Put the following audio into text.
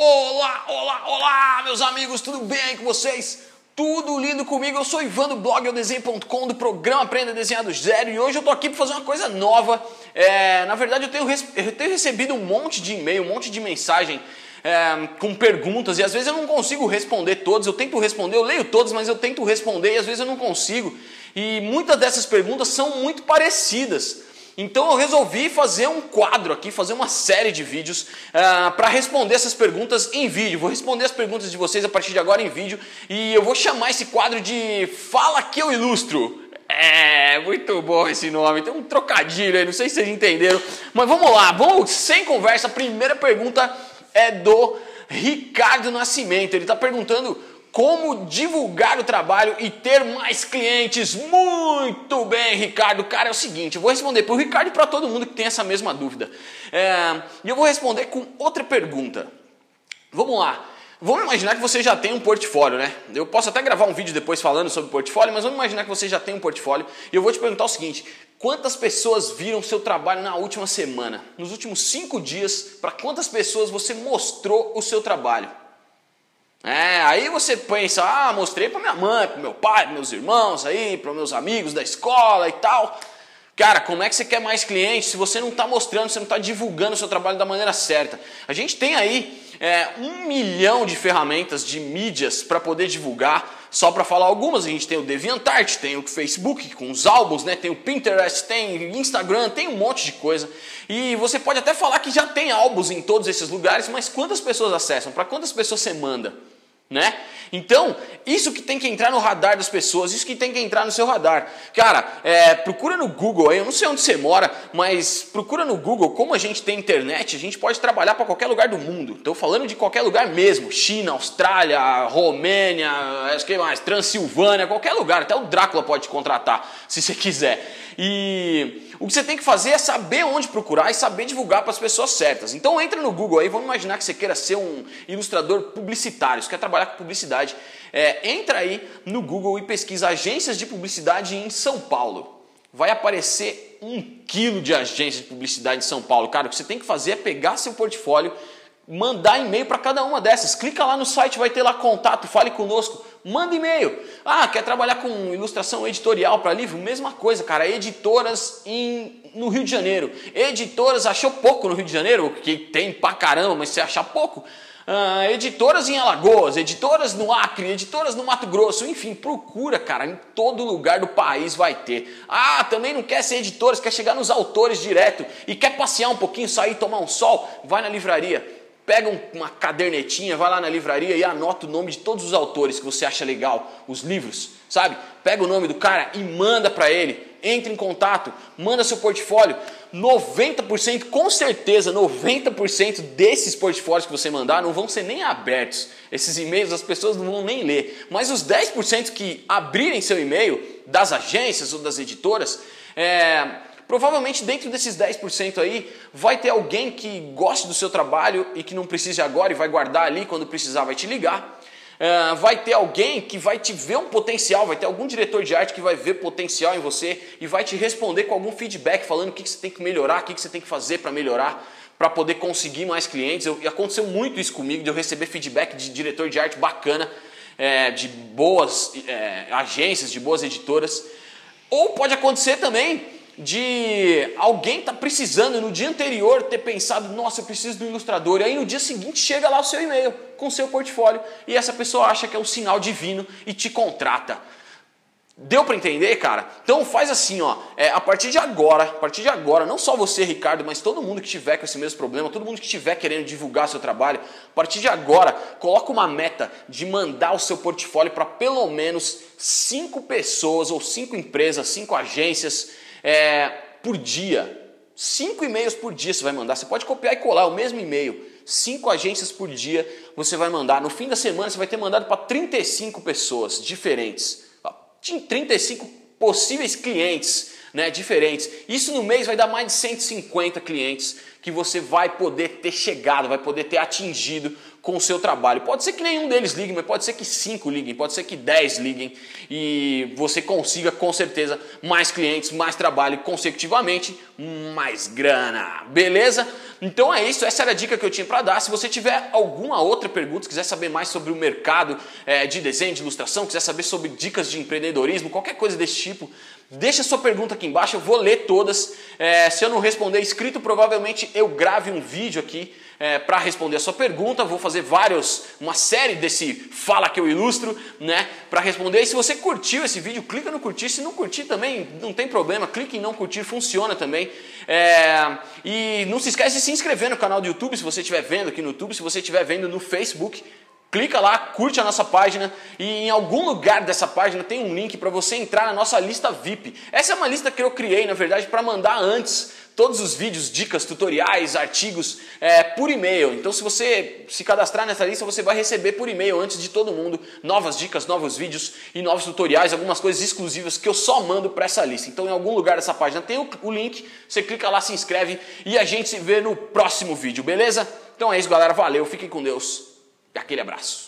Olá, olá, olá, meus amigos, tudo bem com vocês? Tudo lindo comigo? Eu sou Ivan do blog eudesenho.com do programa Aprenda a Desenhar do Zero e hoje eu tô aqui para fazer uma coisa nova. É, na verdade, eu tenho, eu tenho recebido um monte de e-mail, um monte de mensagem é, com perguntas e às vezes eu não consigo responder todas. Eu tento responder, eu leio todas, mas eu tento responder e às vezes eu não consigo. E muitas dessas perguntas são muito parecidas. Então eu resolvi fazer um quadro aqui, fazer uma série de vídeos uh, para responder essas perguntas em vídeo. Vou responder as perguntas de vocês a partir de agora em vídeo e eu vou chamar esse quadro de Fala que eu ilustro. É, muito bom esse nome, tem um trocadilho aí, não sei se vocês entenderam. Mas vamos lá, vamos sem conversa. A primeira pergunta é do Ricardo Nascimento. Ele está perguntando como divulgar o trabalho e ter mais clientes. Muito bem, Ricardo. Cara, é o seguinte, eu vou responder para o Ricardo e para todo mundo que tem essa mesma dúvida. É, e eu vou responder com outra pergunta. Vamos lá. Vamos imaginar que você já tem um portfólio, né? Eu posso até gravar um vídeo depois falando sobre portfólio, mas vamos imaginar que você já tem um portfólio e eu vou te perguntar o seguinte: quantas pessoas viram seu trabalho na última semana? Nos últimos cinco dias, para quantas pessoas você mostrou o seu trabalho? É, aí você pensa, ah, mostrei para minha mãe, para meu pai, para meus irmãos aí, para meus amigos da escola e tal. Cara, como é que você quer mais clientes se você não está mostrando, você não está divulgando o seu trabalho da maneira certa? A gente tem aí é, um milhão de ferramentas de mídias para poder divulgar. Só para falar algumas, a gente tem o DeviantArt, tem o Facebook com os álbuns, né? tem o Pinterest, tem Instagram, tem um monte de coisa. E você pode até falar que já tem álbuns em todos esses lugares, mas quantas pessoas acessam? Para quantas pessoas você manda? Né? Então, isso que tem que entrar no radar das pessoas, isso que tem que entrar no seu radar. Cara, é, procura no Google aí, eu não sei onde você mora, mas procura no Google, como a gente tem internet, a gente pode trabalhar para qualquer lugar do mundo. Estou falando de qualquer lugar mesmo, China, Austrália, Romênia, acho que mais, Transilvânia, qualquer lugar, até o Drácula pode te contratar, se você quiser. E o que você tem que fazer é saber onde procurar e saber divulgar para as pessoas certas. Então entra no Google aí, vamos imaginar que você queira ser um ilustrador publicitário, você quer trabalhar com publicidade. É, entra aí no Google e pesquisa agências de publicidade em São Paulo. Vai aparecer um quilo de agências de publicidade em São Paulo. Cara, o que você tem que fazer é pegar seu portfólio mandar e-mail para cada uma dessas. Clica lá no site, vai ter lá contato, fale conosco, manda e-mail. Ah, quer trabalhar com ilustração editorial para livro? Mesma coisa, cara. Editoras em, no Rio de Janeiro. Editoras, achou pouco no Rio de Janeiro, que tem pra caramba, mas você achar pouco. Ah, editoras em Alagoas, editoras no Acre, editoras no Mato Grosso, enfim, procura, cara, em todo lugar do país vai ter. Ah, também não quer ser editoras, quer chegar nos autores direto e quer passear um pouquinho, sair, tomar um sol, vai na livraria pega uma cadernetinha, vai lá na livraria e anota o nome de todos os autores que você acha legal, os livros, sabe? Pega o nome do cara e manda para ele. Entre em contato, manda seu portfólio. 90%, com certeza, 90% desses portfólios que você mandar não vão ser nem abertos. Esses e-mails as pessoas não vão nem ler. Mas os 10% que abrirem seu e-mail das agências ou das editoras, é, Provavelmente dentro desses 10% aí vai ter alguém que goste do seu trabalho e que não precise agora e vai guardar ali quando precisar vai te ligar. Uh, vai ter alguém que vai te ver um potencial, vai ter algum diretor de arte que vai ver potencial em você e vai te responder com algum feedback falando o que, que você tem que melhorar, o que, que você tem que fazer para melhorar, para poder conseguir mais clientes. Eu, aconteceu muito isso comigo, de eu receber feedback de diretor de arte bacana, é, de boas é, agências, de boas editoras. Ou pode acontecer também de alguém tá precisando no dia anterior ter pensado, nossa, eu preciso do ilustrador, e aí no dia seguinte chega lá o seu e-mail com o seu portfólio e essa pessoa acha que é um sinal divino e te contrata. Deu para entender, cara? Então faz assim, ó, é, a partir de agora, a partir de agora, não só você, Ricardo, mas todo mundo que tiver com esse mesmo problema, todo mundo que estiver querendo divulgar seu trabalho, a partir de agora, coloca uma meta de mandar o seu portfólio para pelo menos cinco pessoas ou cinco empresas, cinco agências é, por dia. Cinco e-mails por dia você vai mandar. Você pode copiar e colar o mesmo e-mail. Cinco agências por dia você vai mandar. No fim da semana você vai ter mandado para 35 pessoas diferentes. 35 possíveis clientes né, diferentes. Isso no mês vai dar mais de 150 clientes que você vai poder ter chegado, vai poder ter atingido com o seu trabalho. Pode ser que nenhum deles ligue, mas pode ser que cinco liguem, pode ser que dez liguem e você consiga com certeza mais clientes, mais trabalho consecutivamente, mais grana. Beleza? Então é isso, essa era a dica que eu tinha para dar. Se você tiver alguma outra pergunta, quiser saber mais sobre o mercado é, de desenho, de ilustração, quiser saber sobre dicas de empreendedorismo, qualquer coisa desse tipo, deixa sua pergunta aqui embaixo, eu vou ler todas. É, se eu não responder escrito, provavelmente eu grave um vídeo aqui é, para responder a sua pergunta. Vou fazer vários, uma série desse Fala que eu ilustro, né? Para responder. E se você curtiu esse vídeo, clica no curtir. Se não curtir também, não tem problema. Clique em não curtir, funciona também. É, e não se esquece de se inscrever no canal do YouTube se você estiver vendo aqui no YouTube, se você estiver vendo no Facebook. Clica lá, curte a nossa página e em algum lugar dessa página tem um link para você entrar na nossa lista VIP. Essa é uma lista que eu criei, na verdade, para mandar antes todos os vídeos, dicas, tutoriais, artigos é, por e-mail. Então, se você se cadastrar nessa lista, você vai receber por e-mail antes de todo mundo novas dicas, novos vídeos e novos tutoriais, algumas coisas exclusivas que eu só mando para essa lista. Então, em algum lugar dessa página tem o, o link, você clica lá, se inscreve e a gente se vê no próximo vídeo, beleza? Então é isso, galera. Valeu, fiquem com Deus e aquele abraço.